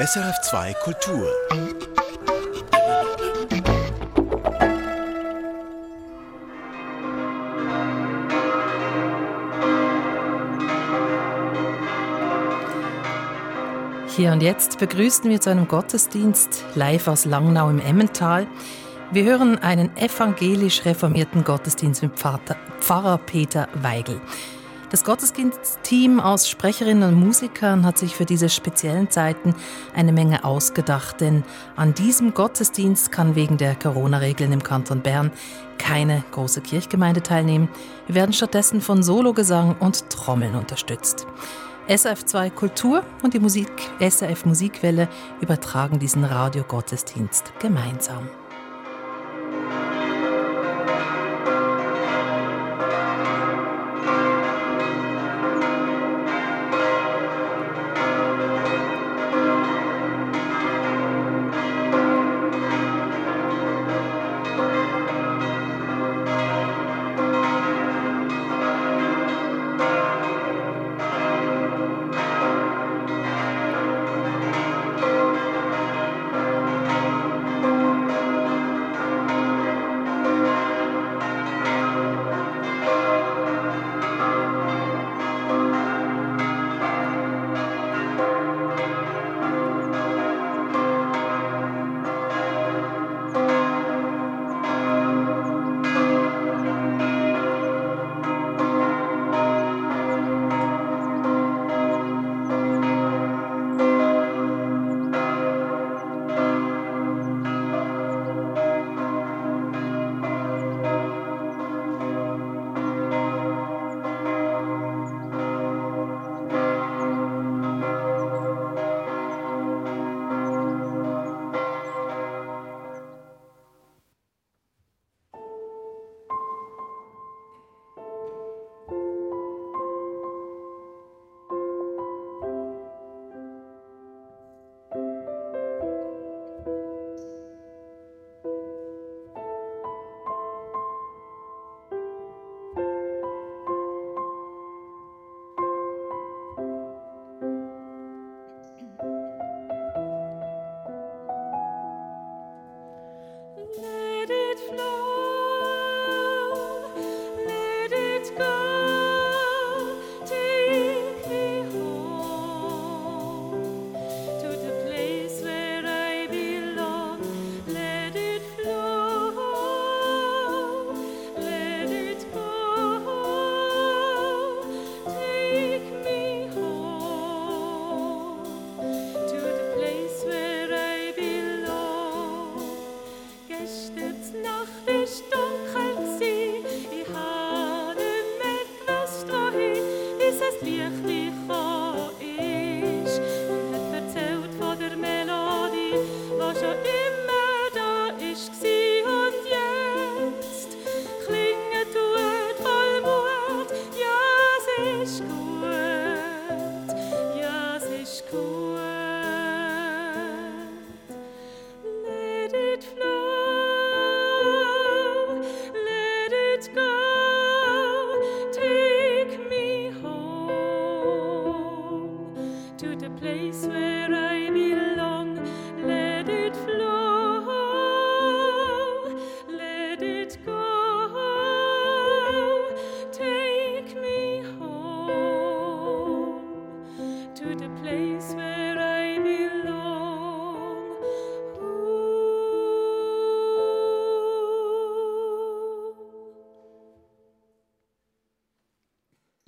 SRF2 Kultur. Hier und jetzt begrüßen wir zu einem Gottesdienst live aus Langnau im Emmental. Wir hören einen evangelisch reformierten Gottesdienst mit Pfarrer Peter Weigel. Das Gottesdienstteam aus Sprecherinnen und Musikern hat sich für diese speziellen Zeiten eine Menge ausgedacht, denn an diesem Gottesdienst kann wegen der Corona-Regeln im Kanton Bern keine große Kirchgemeinde teilnehmen. Wir werden stattdessen von Sologesang und Trommeln unterstützt. SRF2 Kultur und die Musik SRF Musikwelle übertragen diesen Radiogottesdienst gemeinsam.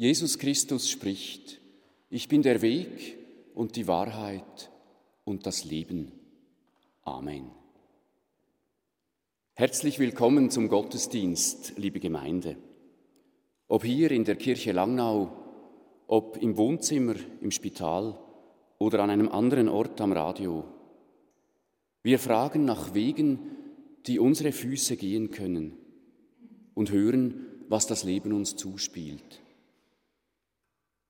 Jesus Christus spricht, ich bin der Weg und die Wahrheit und das Leben. Amen. Herzlich willkommen zum Gottesdienst, liebe Gemeinde. Ob hier in der Kirche Langnau, ob im Wohnzimmer, im Spital oder an einem anderen Ort am Radio. Wir fragen nach Wegen, die unsere Füße gehen können und hören, was das Leben uns zuspielt.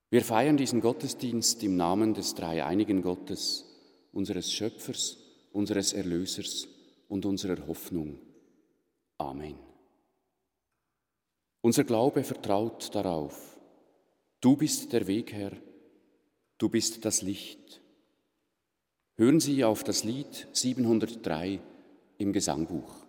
Wir feiern diesen Gottesdienst im Namen des dreieinigen Gottes, unseres Schöpfers, unseres Erlösers und unserer Hoffnung. Amen. Unser Glaube vertraut darauf, du bist der Weg, Herr, du bist das Licht. Hören Sie auf das Lied 703 im Gesangbuch.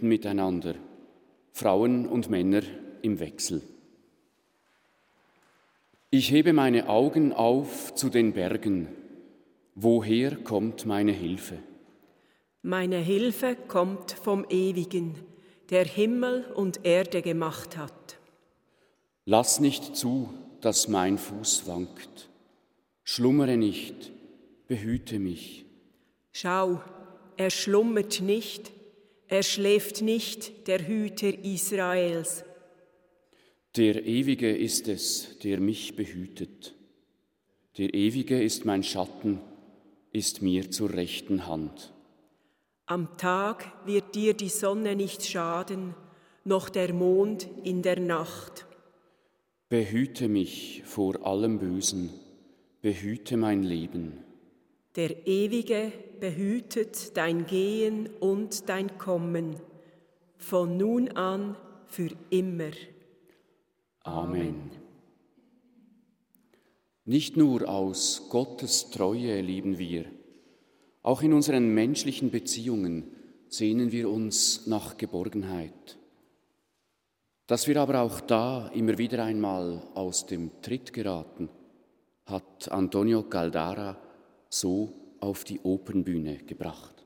Beten miteinander, Frauen und Männer im Wechsel. Ich hebe meine Augen auf zu den Bergen. Woher kommt meine Hilfe? Meine Hilfe kommt vom Ewigen, der Himmel und Erde gemacht hat. Lass nicht zu, dass mein Fuß wankt. Schlummere nicht, behüte mich. Schau, er schlummert nicht, er schläft nicht, der Hüter Israels. Der Ewige ist es, der mich behütet. Der Ewige ist mein Schatten, ist mir zur rechten Hand. Am Tag wird dir die Sonne nicht schaden, noch der Mond in der Nacht. Behüte mich vor allem Bösen, behüte mein Leben. Der Ewige behütet dein Gehen und dein Kommen, von nun an für immer. Amen. Nicht nur aus Gottes Treue lieben wir, auch in unseren menschlichen Beziehungen sehnen wir uns nach Geborgenheit. Dass wir aber auch da immer wieder einmal aus dem Tritt geraten, hat Antonio Caldara so auf die Opernbühne gebracht.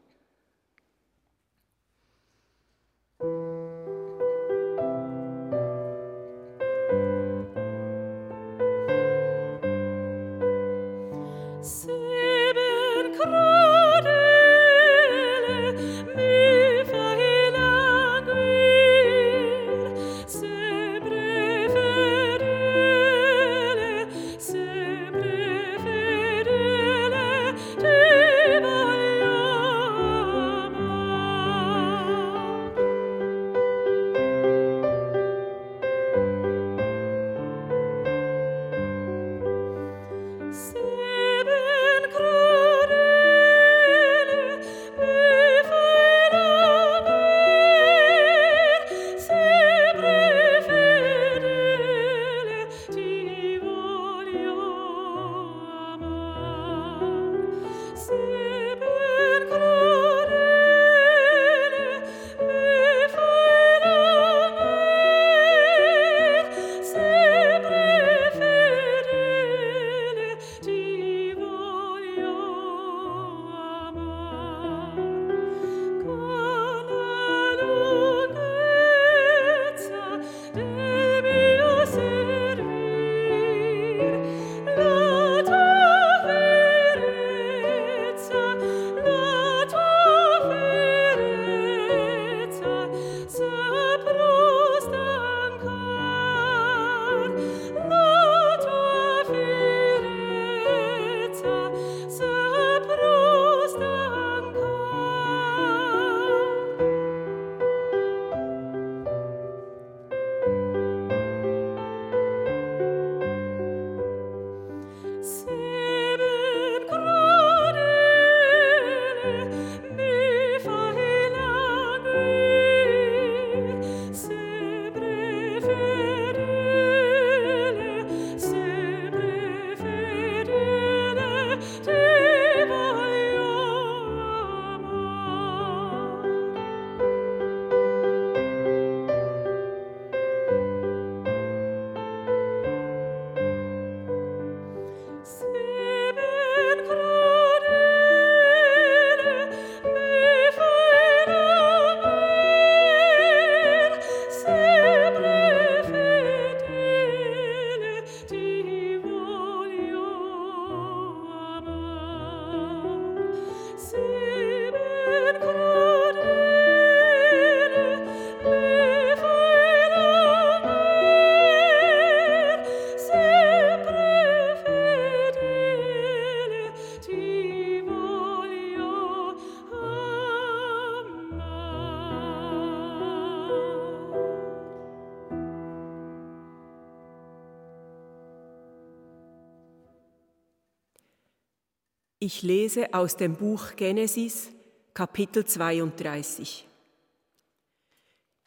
Ich lese aus dem Buch Genesis, Kapitel 32.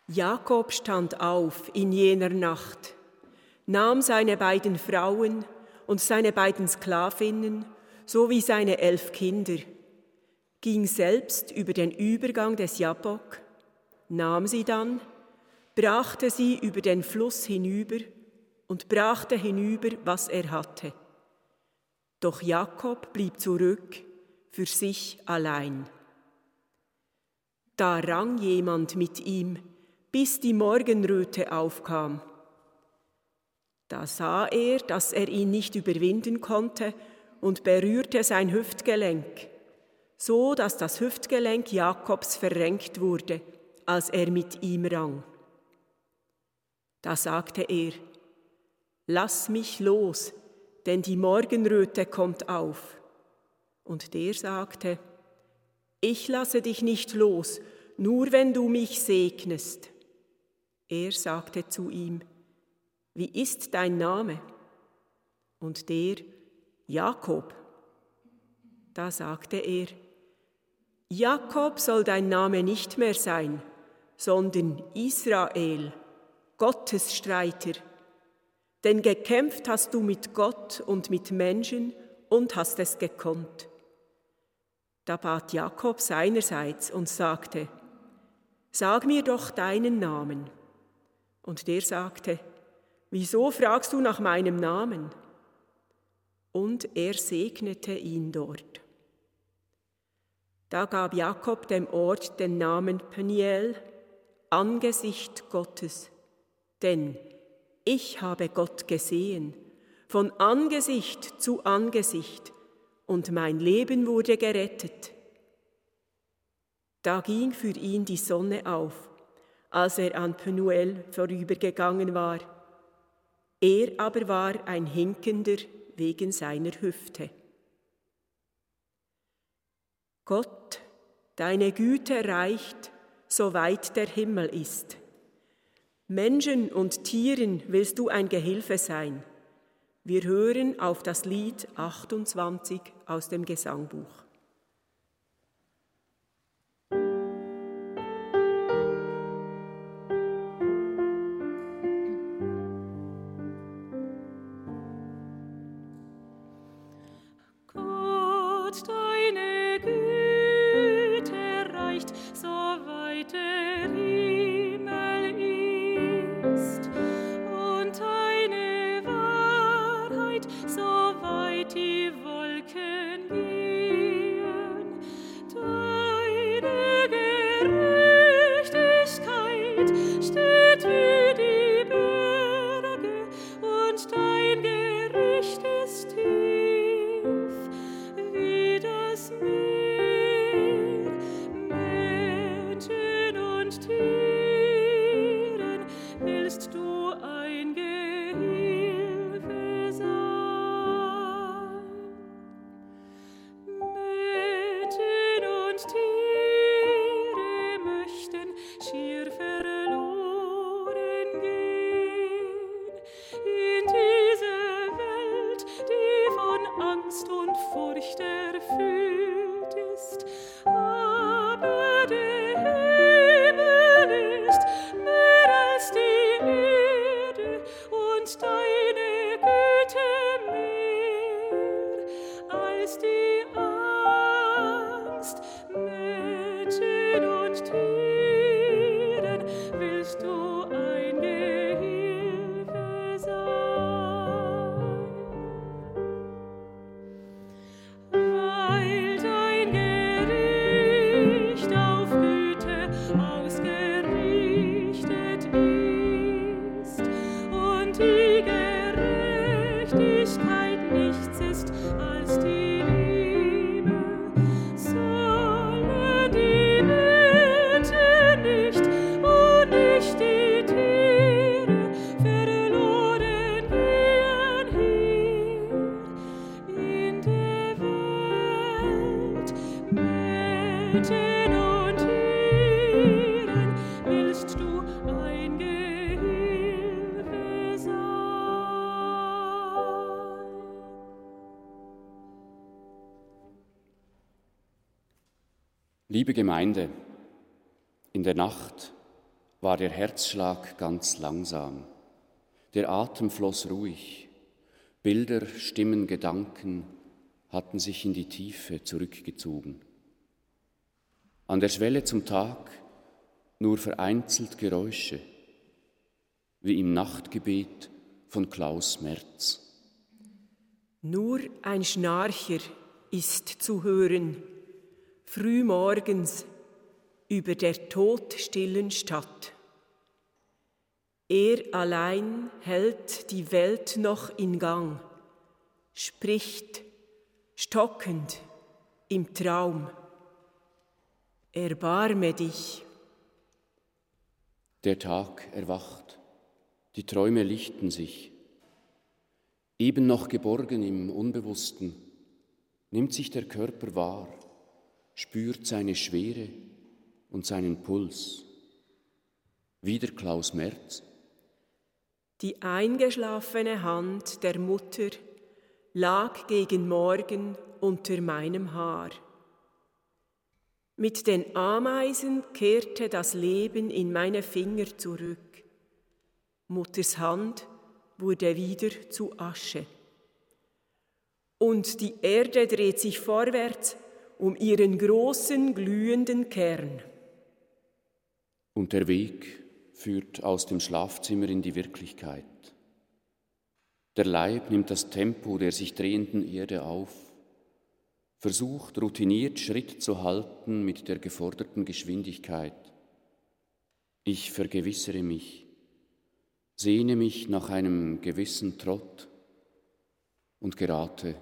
Jakob stand auf in jener Nacht, nahm seine beiden Frauen und seine beiden Sklavinnen sowie seine elf Kinder, ging selbst über den Übergang des Jabbok, nahm sie dann, brachte sie über den Fluss hinüber und brachte hinüber, was er hatte. Doch Jakob blieb zurück für sich allein. Da rang jemand mit ihm, bis die Morgenröte aufkam. Da sah er, dass er ihn nicht überwinden konnte und berührte sein Hüftgelenk, so dass das Hüftgelenk Jakobs verrenkt wurde, als er mit ihm rang. Da sagte er, Lass mich los, denn die Morgenröte kommt auf. Und der sagte, Ich lasse dich nicht los, nur wenn du mich segnest. Er sagte zu ihm, Wie ist dein Name? Und der, Jakob. Da sagte er, Jakob soll dein Name nicht mehr sein, sondern Israel, Gottes Streiter denn gekämpft hast du mit Gott und mit Menschen und hast es gekonnt. Da bat Jakob seinerseits und sagte, Sag mir doch deinen Namen. Und der sagte, Wieso fragst du nach meinem Namen? Und er segnete ihn dort. Da gab Jakob dem Ort den Namen Peniel, Angesicht Gottes, denn ich habe Gott gesehen, von Angesicht zu Angesicht, und mein Leben wurde gerettet. Da ging für ihn die Sonne auf, als er an Penuel vorübergegangen war. Er aber war ein Hinkender wegen seiner Hüfte. Gott, deine Güte reicht, soweit der Himmel ist. Menschen und Tieren willst du ein Gehilfe sein. Wir hören auf das Lied 28 aus dem Gesangbuch. Liebe Gemeinde, in der Nacht war der Herzschlag ganz langsam, der Atem floss ruhig, Bilder, Stimmen, Gedanken hatten sich in die Tiefe zurückgezogen. An der Schwelle zum Tag nur vereinzelt Geräusche, wie im Nachtgebet von Klaus Merz. Nur ein Schnarcher ist zu hören, frühmorgens über der todstillen Stadt. Er allein hält die Welt noch in Gang, spricht stockend im Traum. Erbarme dich. Der Tag erwacht, die Träume lichten sich. Eben noch geborgen im Unbewussten, nimmt sich der Körper wahr, spürt seine Schwere und seinen Puls. Wieder Klaus Merz. Die eingeschlafene Hand der Mutter lag gegen Morgen unter meinem Haar. Mit den Ameisen kehrte das Leben in meine Finger zurück. Mutters Hand wurde wieder zu Asche. Und die Erde dreht sich vorwärts um ihren großen glühenden Kern. Und der Weg führt aus dem Schlafzimmer in die Wirklichkeit. Der Leib nimmt das Tempo der sich drehenden Erde auf, versucht routiniert Schritt zu halten mit der geforderten Geschwindigkeit. Ich vergewissere mich, sehne mich nach einem gewissen Trott und gerate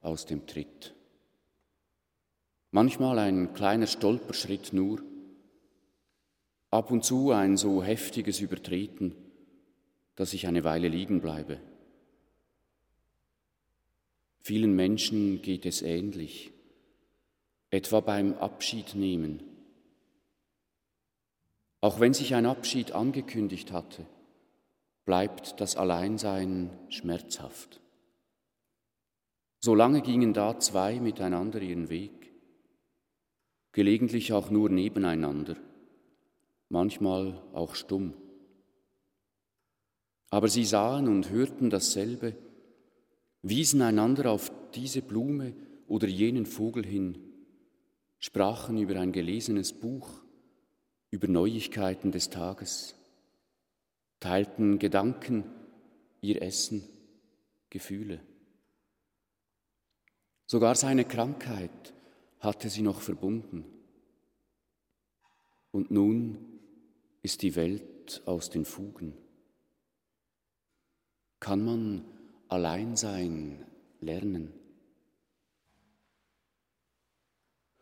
aus dem Tritt. Manchmal ein kleiner Stolperschritt nur, ab und zu ein so heftiges Übertreten, dass ich eine Weile liegen bleibe. Vielen Menschen geht es ähnlich, etwa beim Abschiednehmen. Auch wenn sich ein Abschied angekündigt hatte, bleibt das Alleinsein schmerzhaft. So lange gingen da zwei miteinander ihren Weg, gelegentlich auch nur nebeneinander, manchmal auch stumm. Aber sie sahen und hörten dasselbe, wiesen einander auf diese Blume oder jenen Vogel hin, sprachen über ein gelesenes Buch, über Neuigkeiten des Tages teilten Gedanken, ihr Essen, Gefühle. Sogar seine Krankheit hatte sie noch verbunden. Und nun ist die Welt aus den Fugen. Kann man Alleinsein lernen?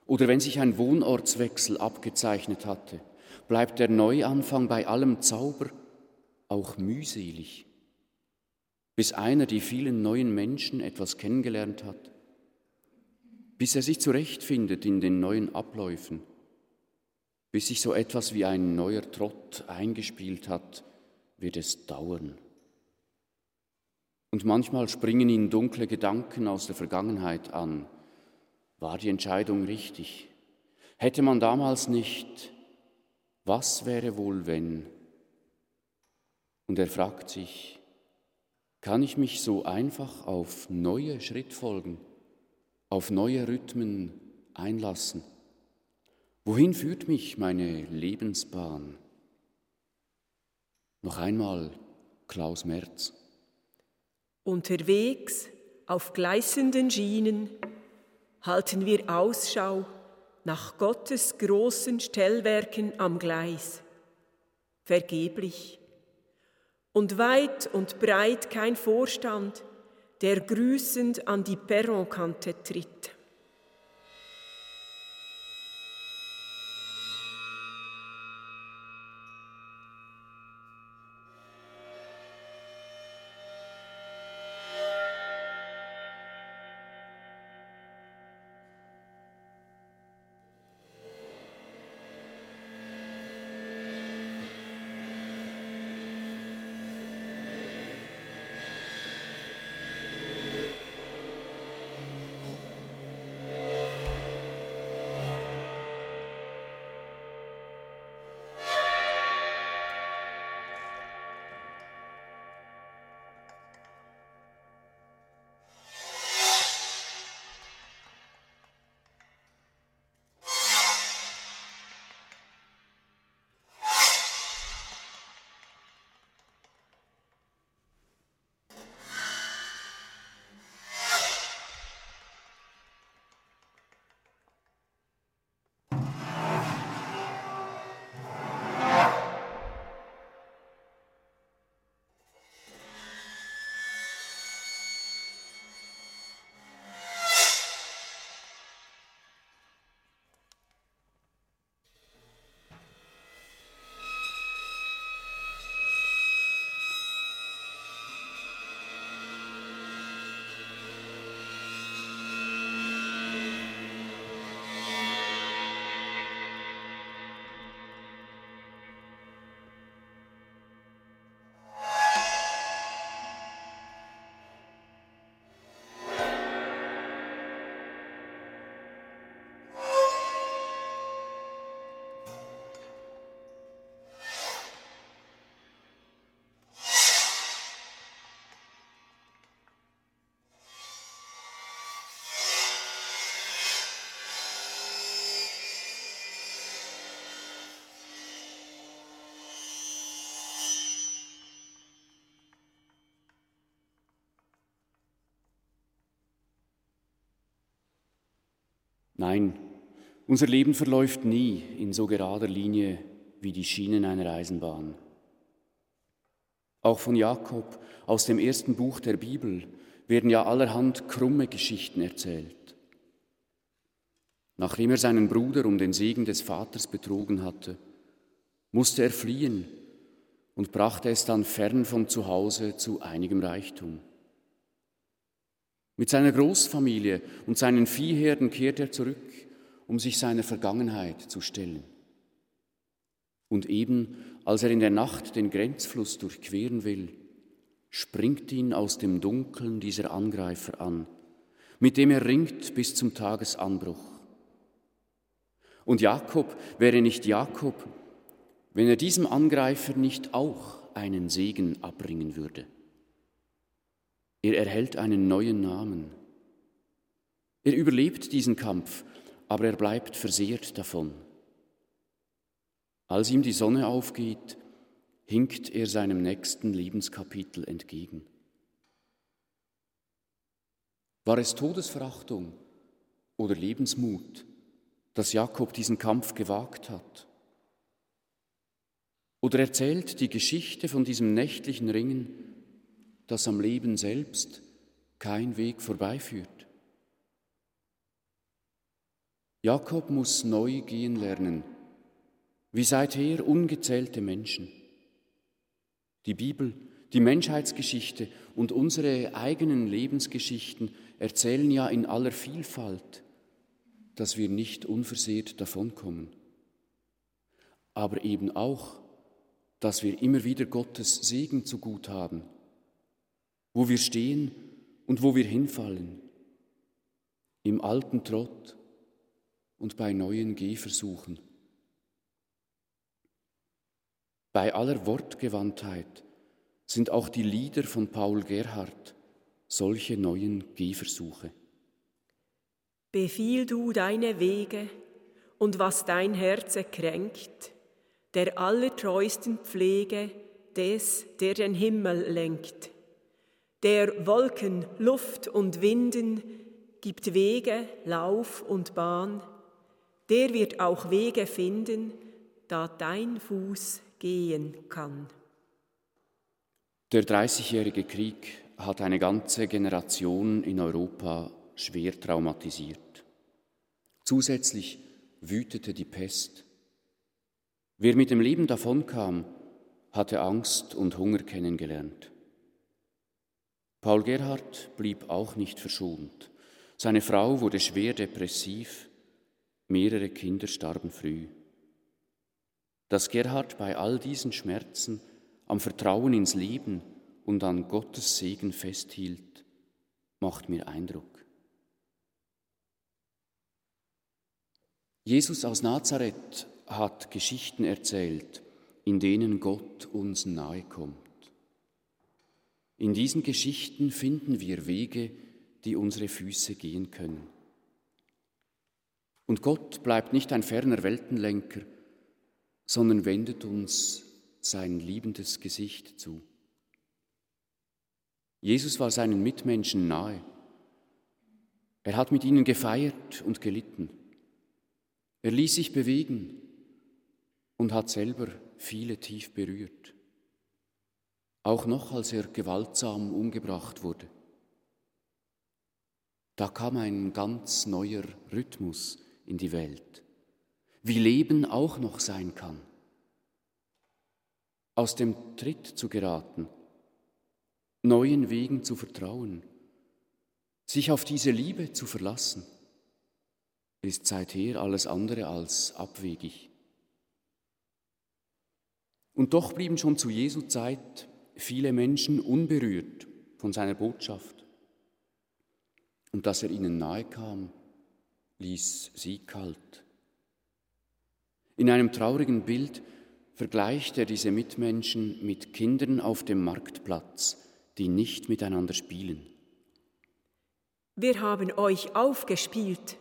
Oder wenn sich ein Wohnortswechsel abgezeichnet hatte, bleibt der Neuanfang bei allem Zauber auch mühselig, bis einer die vielen neuen Menschen etwas kennengelernt hat, bis er sich zurechtfindet in den neuen Abläufen, bis sich so etwas wie ein neuer Trott eingespielt hat, wird es dauern. Und manchmal springen ihn dunkle Gedanken aus der Vergangenheit an. War die Entscheidung richtig? Hätte man damals nicht, was wäre wohl, wenn? Und er fragt sich, kann ich mich so einfach auf neue Schrittfolgen, auf neue Rhythmen einlassen? Wohin führt mich meine Lebensbahn? Noch einmal Klaus Merz. Unterwegs auf gleißenden Schienen halten wir Ausschau nach Gottes großen Stellwerken am Gleis. Vergeblich und weit und breit kein Vorstand, der grüßend an die Perronkante tritt. Nein, unser Leben verläuft nie in so gerader Linie wie die Schienen einer Eisenbahn. Auch von Jakob aus dem ersten Buch der Bibel werden ja allerhand krumme Geschichten erzählt. Nachdem er seinen Bruder um den Segen des Vaters betrogen hatte, musste er fliehen und brachte es dann fern von zu Hause zu einigem Reichtum. Mit seiner Großfamilie und seinen Viehherden kehrt er zurück, um sich seiner Vergangenheit zu stellen. Und eben als er in der Nacht den Grenzfluss durchqueren will, springt ihn aus dem Dunkeln dieser Angreifer an, mit dem er ringt bis zum Tagesanbruch. Und Jakob wäre nicht Jakob, wenn er diesem Angreifer nicht auch einen Segen abbringen würde. Er erhält einen neuen Namen. Er überlebt diesen Kampf, aber er bleibt versehrt davon. Als ihm die Sonne aufgeht, hinkt er seinem nächsten Lebenskapitel entgegen. War es Todesverachtung oder Lebensmut, dass Jakob diesen Kampf gewagt hat? Oder erzählt die Geschichte von diesem nächtlichen Ringen, dass am Leben selbst kein Weg vorbeiführt? Jakob muss neu gehen lernen, wie seither ungezählte Menschen. Die Bibel, die Menschheitsgeschichte und unsere eigenen Lebensgeschichten erzählen ja in aller Vielfalt, dass wir nicht unversehrt davonkommen, aber eben auch, dass wir immer wieder Gottes Segen zu gut haben, wo wir stehen und wo wir hinfallen, im alten Trott und bei neuen Gehversuchen. Bei aller Wortgewandtheit sind auch die Lieder von Paul Gerhard solche neuen Gehversuche. Befiehl du deine Wege und was dein Herze kränkt, der allertreusten Pflege des, der den Himmel lenkt, der Wolken, Luft und Winden gibt Wege, Lauf und Bahn, der wird auch Wege finden, da dein Fuß gehen kann. Der Dreißigjährige Krieg hat eine ganze Generation in Europa schwer traumatisiert. Zusätzlich wütete die Pest. Wer mit dem Leben davonkam, hatte Angst und Hunger kennengelernt. Paul Gerhard blieb auch nicht verschont. Seine Frau wurde schwer depressiv, mehrere Kinder starben früh. Dass Gerhard bei all diesen Schmerzen am Vertrauen ins Leben und an Gottes Segen festhielt, macht mir Eindruck. Jesus aus Nazareth hat Geschichten erzählt, in denen Gott uns nahe kommt. In diesen Geschichten finden wir Wege, die unsere Füße gehen können. Und Gott bleibt nicht ein ferner Weltenlenker, sondern wendet uns sein liebendes Gesicht zu. Jesus war seinen Mitmenschen nahe. Er hat mit ihnen gefeiert und gelitten. Er ließ sich bewegen und hat selber viele tief berührt, auch noch als er gewaltsam umgebracht wurde. Da kam ein ganz neuer Rhythmus in die Welt, wie Leben auch noch sein kann. Aus dem Tritt zu geraten, neuen Wegen zu vertrauen, sich auf diese Liebe zu verlassen, ist seither alles andere als abwegig. Und doch blieben schon zu Jesu Zeit viele Menschen unberührt von seiner Botschaft. Und dass er ihnen nahe kam, ließ sie kalt. In einem traurigen Bild vergleicht er diese Mitmenschen mit Kindern auf dem Marktplatz, die nicht miteinander spielen. Wir haben euch aufgespielt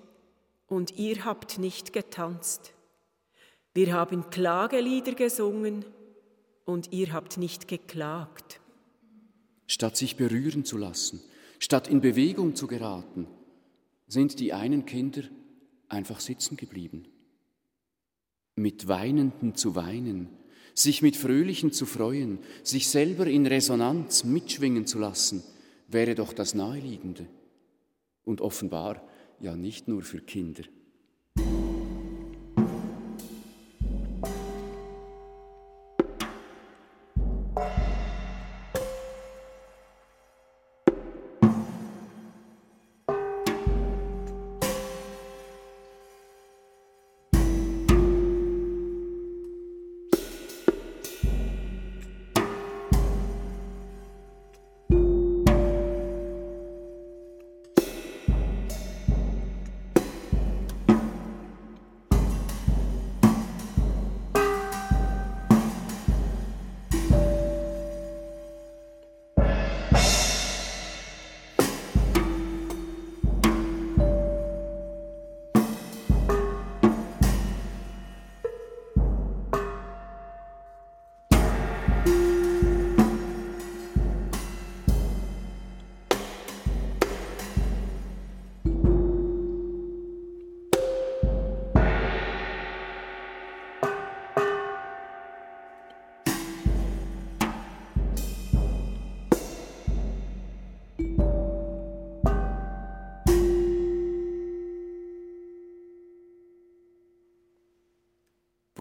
und ihr habt nicht getanzt. Wir haben Klagelieder gesungen und ihr habt nicht geklagt. Statt sich berühren zu lassen, statt in Bewegung zu geraten, sind die einen Kinder einfach sitzen geblieben. Mit Weinenden zu weinen, sich mit Fröhlichen zu freuen, sich selber in Resonanz mitschwingen zu lassen, wäre doch das Naheliegende. Und offenbar ja nicht nur für Kinder.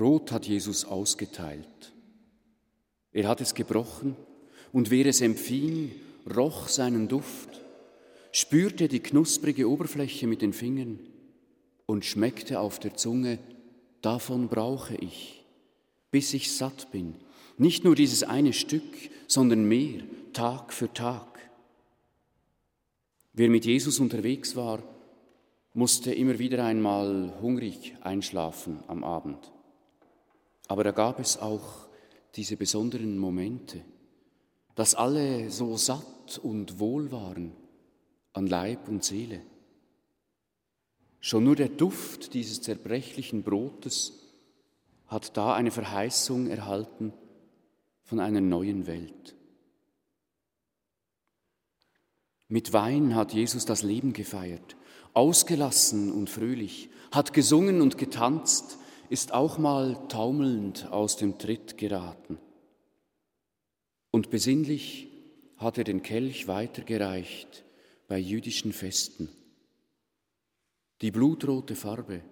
Brot hat Jesus ausgeteilt. Er hat es gebrochen und wer es empfing, roch seinen Duft, spürte die knusprige Oberfläche mit den Fingern und schmeckte auf der Zunge, davon brauche ich, bis ich satt bin. Nicht nur dieses eine Stück, sondern mehr, Tag für Tag. Wer mit Jesus unterwegs war, musste immer wieder einmal hungrig einschlafen am Abend. Aber da gab es auch diese besonderen Momente, dass alle so satt und wohl waren an Leib und Seele. Schon nur der Duft dieses zerbrechlichen Brotes hat da eine Verheißung erhalten von einer neuen Welt. Mit Wein hat Jesus das Leben gefeiert, ausgelassen und fröhlich, hat gesungen und getanzt, ist auch mal taumelnd aus dem Tritt geraten. Und besinnlich hat er den Kelch weitergereicht bei jüdischen Festen. Die blutrote Farbe,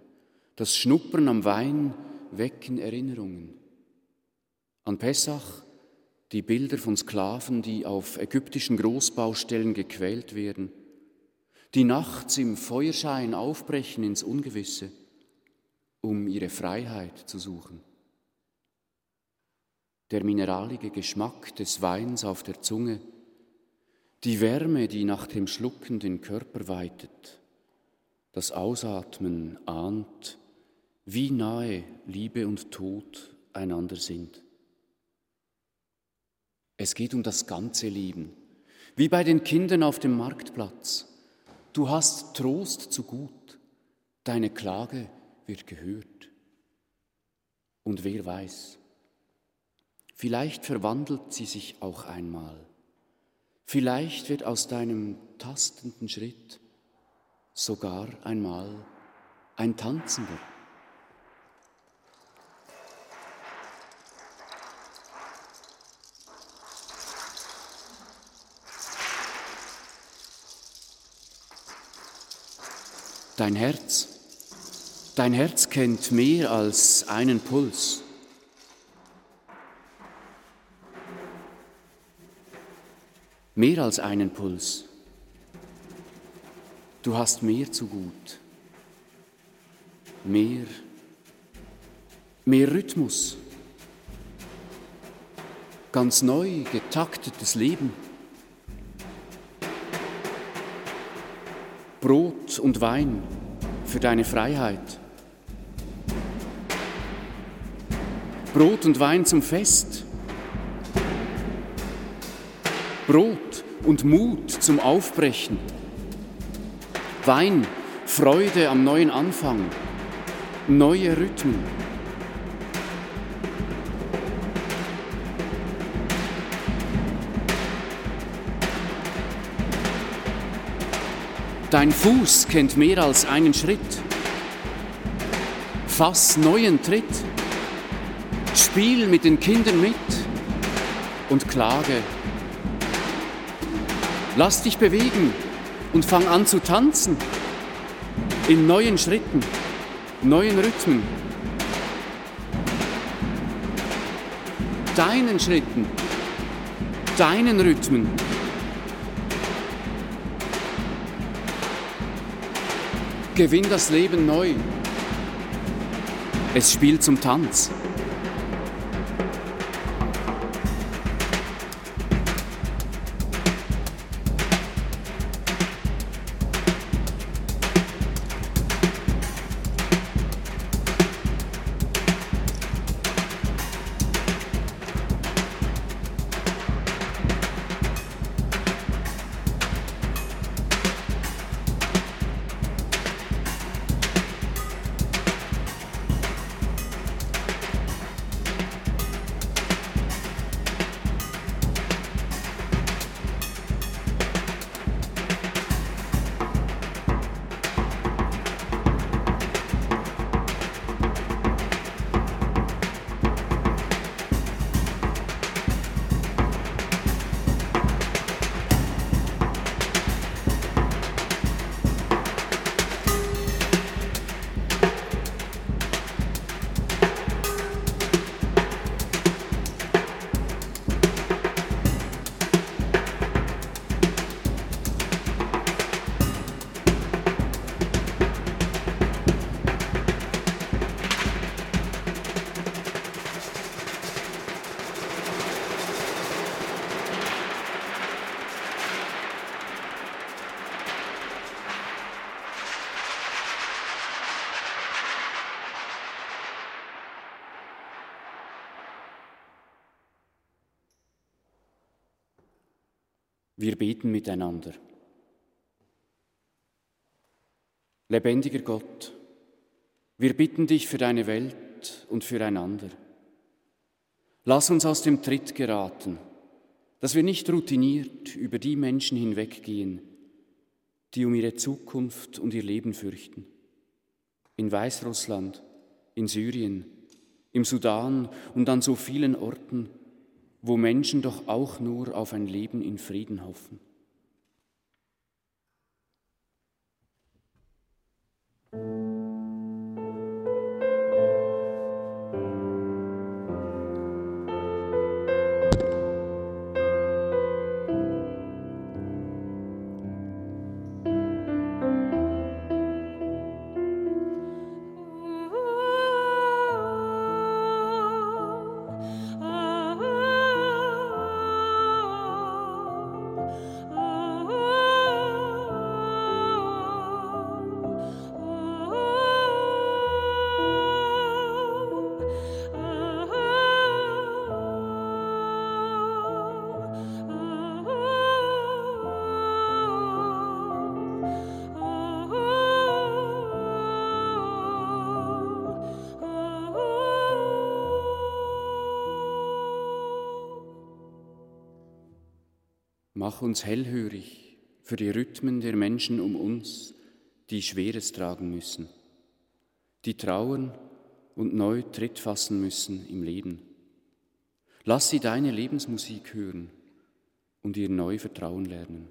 das Schnuppern am Wein wecken Erinnerungen. An Pessach die Bilder von Sklaven, die auf ägyptischen Großbaustellen gequält werden, die nachts im Feuerschein aufbrechen ins Ungewisse um ihre Freiheit zu suchen. Der mineralige Geschmack des Weins auf der Zunge, die Wärme, die nach dem Schlucken den Körper weitet, das Ausatmen ahnt, wie nahe Liebe und Tod einander sind. Es geht um das ganze Leben, wie bei den Kindern auf dem Marktplatz. Du hast Trost zu gut, deine Klage wird gehört. Und wer weiß, vielleicht verwandelt sie sich auch einmal. Vielleicht wird aus deinem tastenden Schritt sogar einmal ein Tanzender. Dein Herz Dein Herz kennt mehr als einen Puls. Mehr als einen Puls. Du hast mehr zu gut. Mehr, mehr Rhythmus. Ganz neu getaktetes Leben. Brot und Wein für deine Freiheit. Brot und Wein zum Fest. Brot und Mut zum Aufbrechen. Wein, Freude am neuen Anfang. Neue Rhythmen. Dein Fuß kennt mehr als einen Schritt. Fass neuen Tritt. Spiel mit den Kindern mit und klage. Lass dich bewegen und fang an zu tanzen. In neuen Schritten, neuen Rhythmen. Deinen Schritten, deinen Rhythmen. Gewinn das Leben neu. Es spielt zum Tanz. Wir beten miteinander. Lebendiger Gott, wir bitten dich für deine Welt und füreinander. Lass uns aus dem Tritt geraten, dass wir nicht routiniert über die Menschen hinweggehen, die um ihre Zukunft und ihr Leben fürchten. In Weißrussland, in Syrien, im Sudan und an so vielen Orten, wo Menschen doch auch nur auf ein Leben in Frieden hoffen. Uns hellhörig für die Rhythmen der Menschen um uns, die Schweres tragen müssen, die trauern und neu Tritt fassen müssen im Leben. Lass sie deine Lebensmusik hören und ihr neu vertrauen lernen.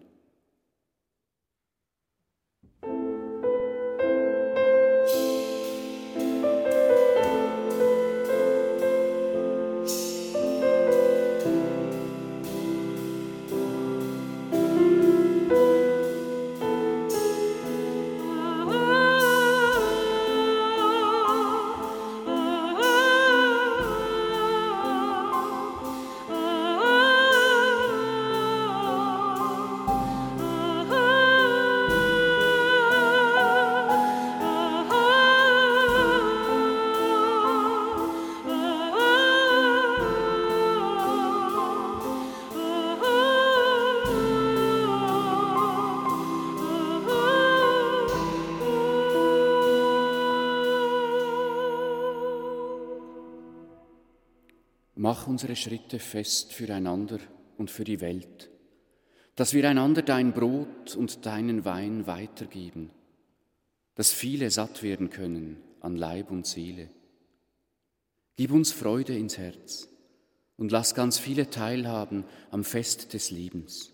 Mach unsere Schritte fest füreinander und für die Welt, dass wir einander dein Brot und deinen Wein weitergeben, dass viele satt werden können an Leib und Seele. Gib uns Freude ins Herz und lass ganz viele teilhaben am Fest des Lebens.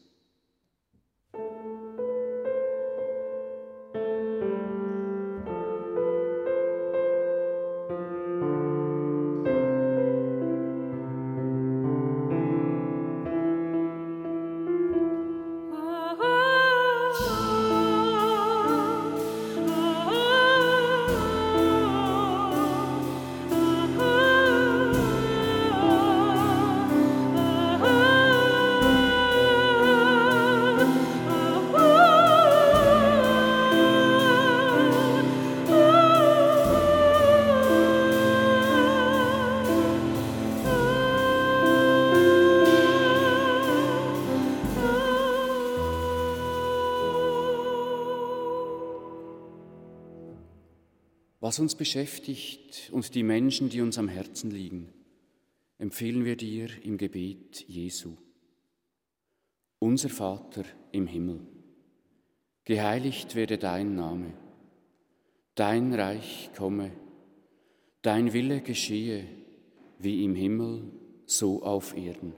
Was uns beschäftigt und die Menschen, die uns am Herzen liegen, empfehlen wir dir im Gebet Jesu. Unser Vater im Himmel, geheiligt werde dein Name, dein Reich komme, dein Wille geschehe, wie im Himmel, so auf Erden.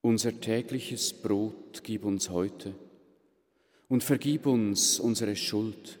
Unser tägliches Brot gib uns heute und vergib uns unsere Schuld,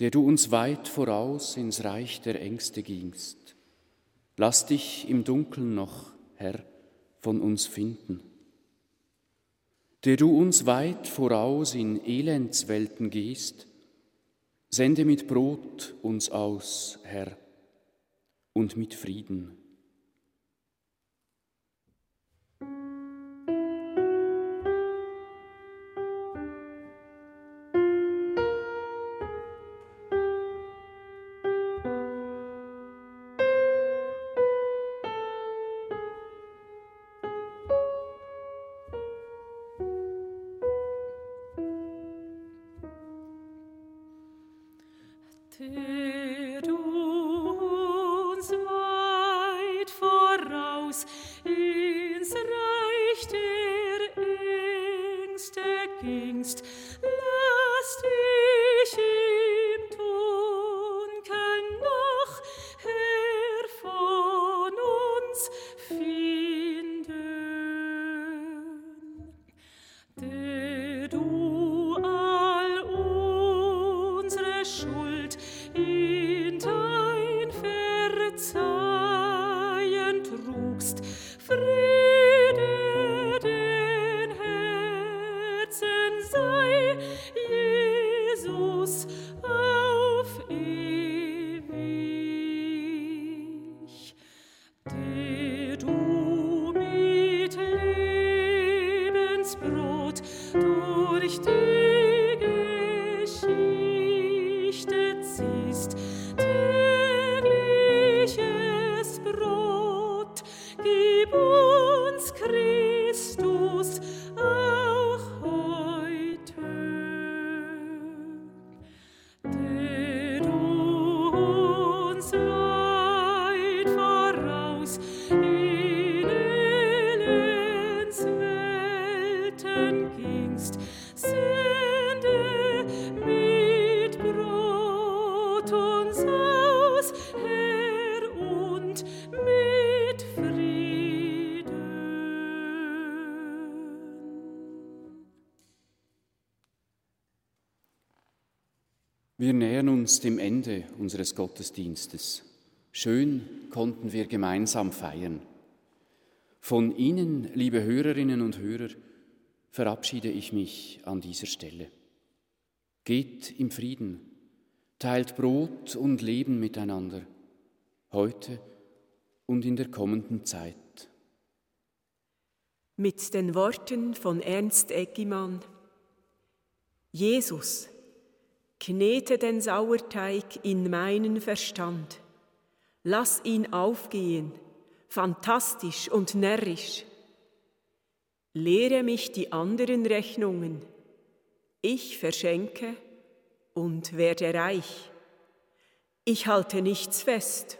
der du uns weit voraus ins Reich der Ängste gingst. Lass dich im Dunkeln noch, Herr, von uns finden. Der du uns weit voraus in Elendswelten gehst, sende mit Brot uns aus, Herr, und mit Frieden. Uns dem Ende unseres Gottesdienstes. Schön konnten wir gemeinsam feiern. Von Ihnen, liebe Hörerinnen und Hörer, verabschiede ich mich an dieser Stelle. Geht im Frieden, teilt Brot und Leben miteinander, heute und in der kommenden Zeit. Mit den Worten von Ernst Eggimann Jesus, knete den Sauerteig in meinen Verstand, Lass ihn aufgehen, fantastisch und närrisch. Lehre mich die anderen Rechnungen. Ich verschenke und werde reich. Ich halte nichts fest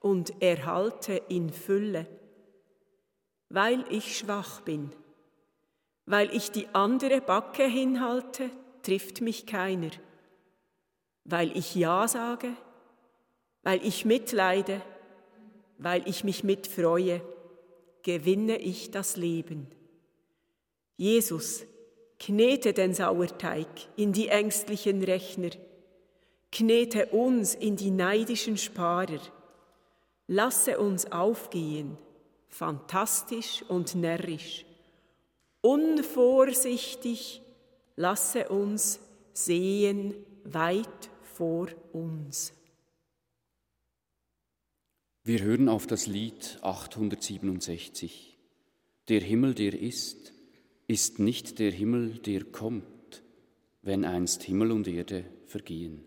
und erhalte in Fülle, weil ich schwach bin. Weil ich die andere Backe hinhalte, trifft mich keiner. Weil ich Ja sage, weil ich mitleide, weil ich mich mitfreue, gewinne ich das Leben. Jesus, knete den Sauerteig in die ängstlichen Rechner, knete uns in die neidischen Sparer, lasse uns aufgehen, fantastisch und närrisch, unvorsichtig, lasse uns sehen weit vor uns. Wir hören auf das Lied 867. Der Himmel, der ist, ist nicht der Himmel, der kommt, wenn einst Himmel und Erde vergehen.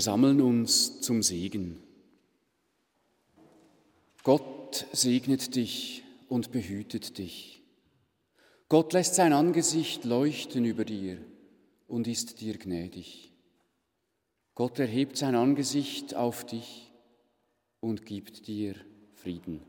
Wir sammeln uns zum Segen. Gott segnet dich und behütet dich. Gott lässt sein Angesicht leuchten über dir und ist dir gnädig. Gott erhebt sein Angesicht auf dich und gibt dir Frieden.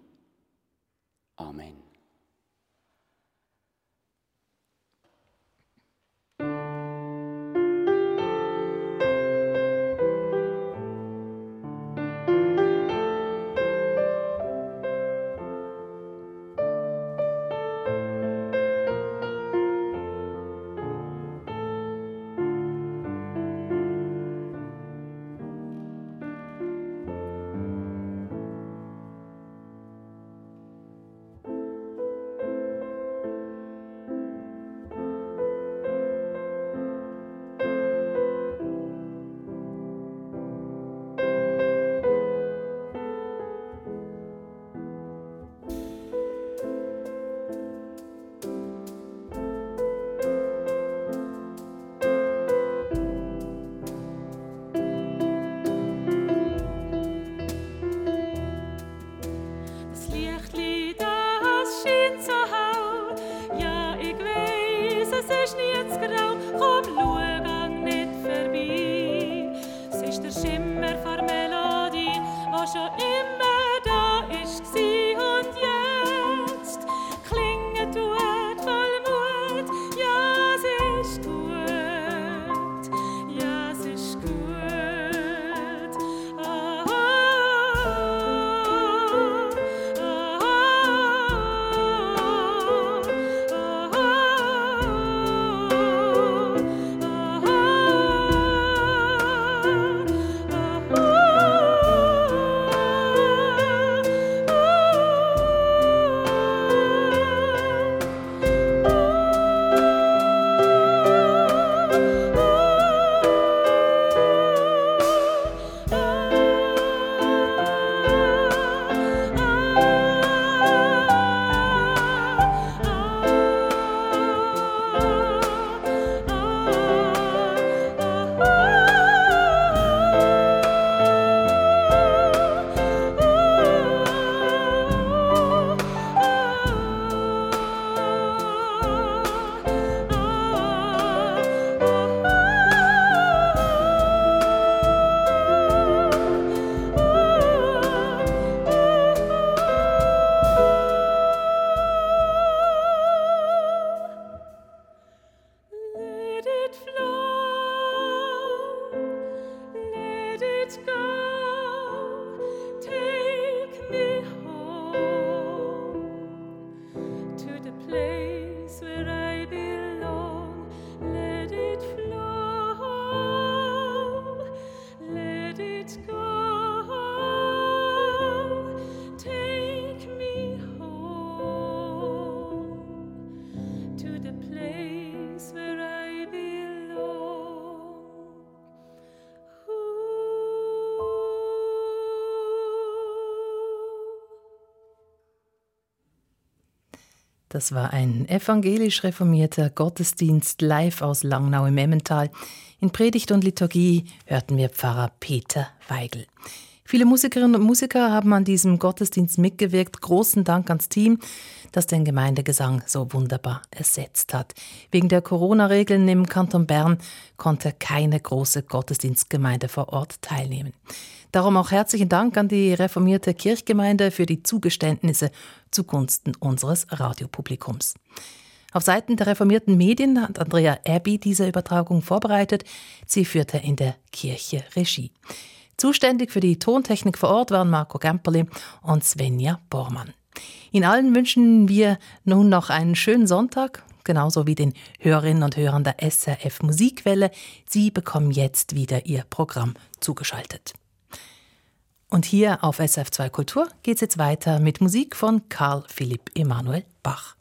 Das war ein evangelisch reformierter Gottesdienst live aus Langnau im Emmental. In Predigt und Liturgie hörten wir Pfarrer Peter Weigel. Viele Musikerinnen und Musiker haben an diesem Gottesdienst mitgewirkt. Großen Dank ans Team, das den Gemeindegesang so wunderbar ersetzt hat. Wegen der Corona-Regeln im Kanton Bern konnte keine große Gottesdienstgemeinde vor Ort teilnehmen. Darum auch herzlichen Dank an die reformierte Kirchgemeinde für die Zugeständnisse zugunsten unseres Radiopublikums. Auf Seiten der reformierten Medien hat Andrea Abbey diese Übertragung vorbereitet. Sie führte in der Kirche Regie. Zuständig für die Tontechnik vor Ort waren Marco Gemperli und Svenja Bormann. Ihnen allen wünschen wir nun noch einen schönen Sonntag, genauso wie den Hörerinnen und Hörern der SRF Musikwelle. Sie bekommen jetzt wieder ihr Programm zugeschaltet. Und hier auf SF2 Kultur geht es jetzt weiter mit Musik von Karl Philipp Emanuel Bach.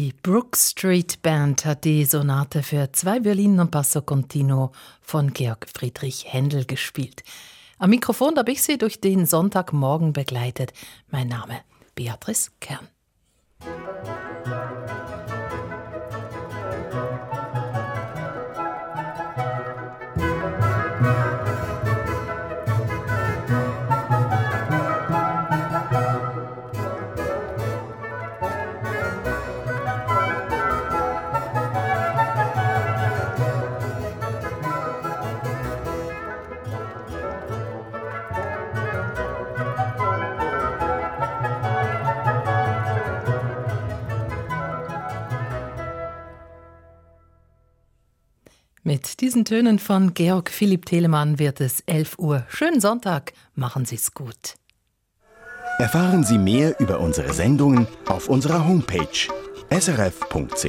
Die Brook Street Band hat die Sonate für zwei Violinen und Basso Continuo von Georg Friedrich Händel gespielt. Am Mikrofon habe ich Sie durch den Sonntagmorgen begleitet. Mein Name Beatrice Kern. Diesen Tönen von Georg Philipp Telemann wird es 11 Uhr. Schönen Sonntag, machen Sie es gut. Erfahren Sie mehr über unsere Sendungen auf unserer Homepage srf.ch-kultur.